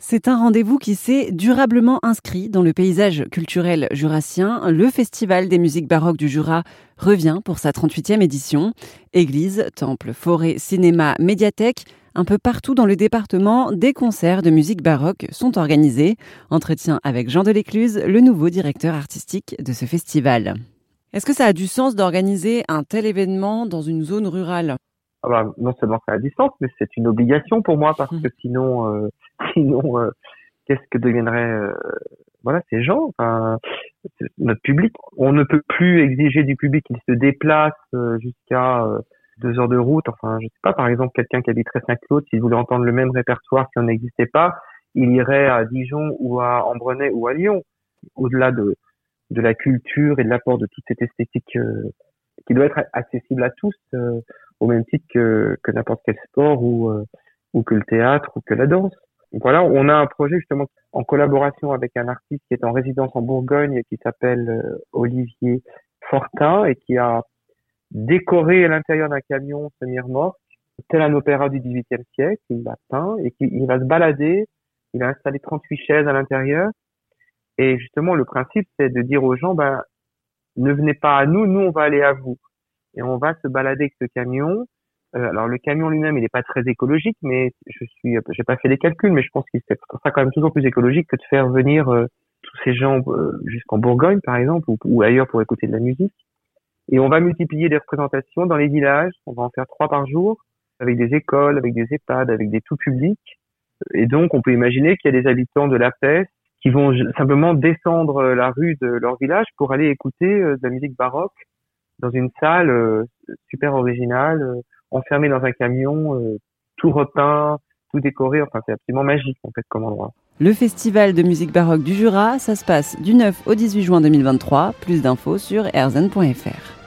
C'est un rendez-vous qui s'est durablement inscrit dans le paysage culturel jurassien. Le Festival des musiques baroques du Jura revient pour sa 38e édition. Église, temple, forêt, cinéma, médiathèque, un peu partout dans le département, des concerts de musique baroque sont organisés. Entretien avec Jean Delécluse, le nouveau directeur artistique de ce festival. Est-ce que ça a du sens d'organiser un tel événement dans une zone rurale? Ah bah, non seulement c'est à distance, mais c'est une obligation pour moi parce que sinon, euh, sinon, euh, qu'est-ce que deviendraient euh, voilà ces gens, enfin, notre public. On ne peut plus exiger du public qu'il se déplace jusqu'à deux heures de route. Enfin, je sais pas, par exemple, quelqu'un qui habiterait Saint-Claude, s'il voulait entendre le même répertoire qui n'existait pas, il irait à Dijon ou à Ambrenay ou à Lyon. Au-delà de de la culture et de l'apport de toute cette esthétique qui doit être accessible à tous au même titre que, que n'importe quel sport ou, euh, ou que le théâtre ou que la danse. Donc voilà, on a un projet justement en collaboration avec un artiste qui est en résidence en Bourgogne qui s'appelle euh, Olivier Fortin et qui a décoré à l'intérieur d'un camion mort tel un opéra du XVIIIe siècle, il l'a peint et qui, il va se balader, il a installé 38 chaises à l'intérieur et justement le principe c'est de dire aux gens ben ne venez pas à nous, nous on va aller à vous et on va se balader avec ce camion. Euh, alors le camion lui-même, il n'est pas très écologique, mais je suis, j'ai pas fait les calculs, mais je pense qu'il sera quand même toujours plus écologique que de faire venir euh, tous ces gens euh, jusqu'en Bourgogne, par exemple, ou, ailleurs pour écouter de la musique. Et on va multiplier les représentations dans les villages. On va en faire trois par jour, avec des écoles, avec des EHPAD, avec des tout publics. Et donc, on peut imaginer qu'il y a des habitants de la Peste qui vont simplement descendre la rue de leur village pour aller écouter de la musique baroque dans une salle euh, super originale, euh, enfermée dans un camion, euh, tout repeint, tout décoré. Enfin, c'est absolument magique en fait comme endroit. Le festival de musique baroque du Jura, ça se passe du 9 au 18 juin 2023. Plus d'infos sur erzen.fr.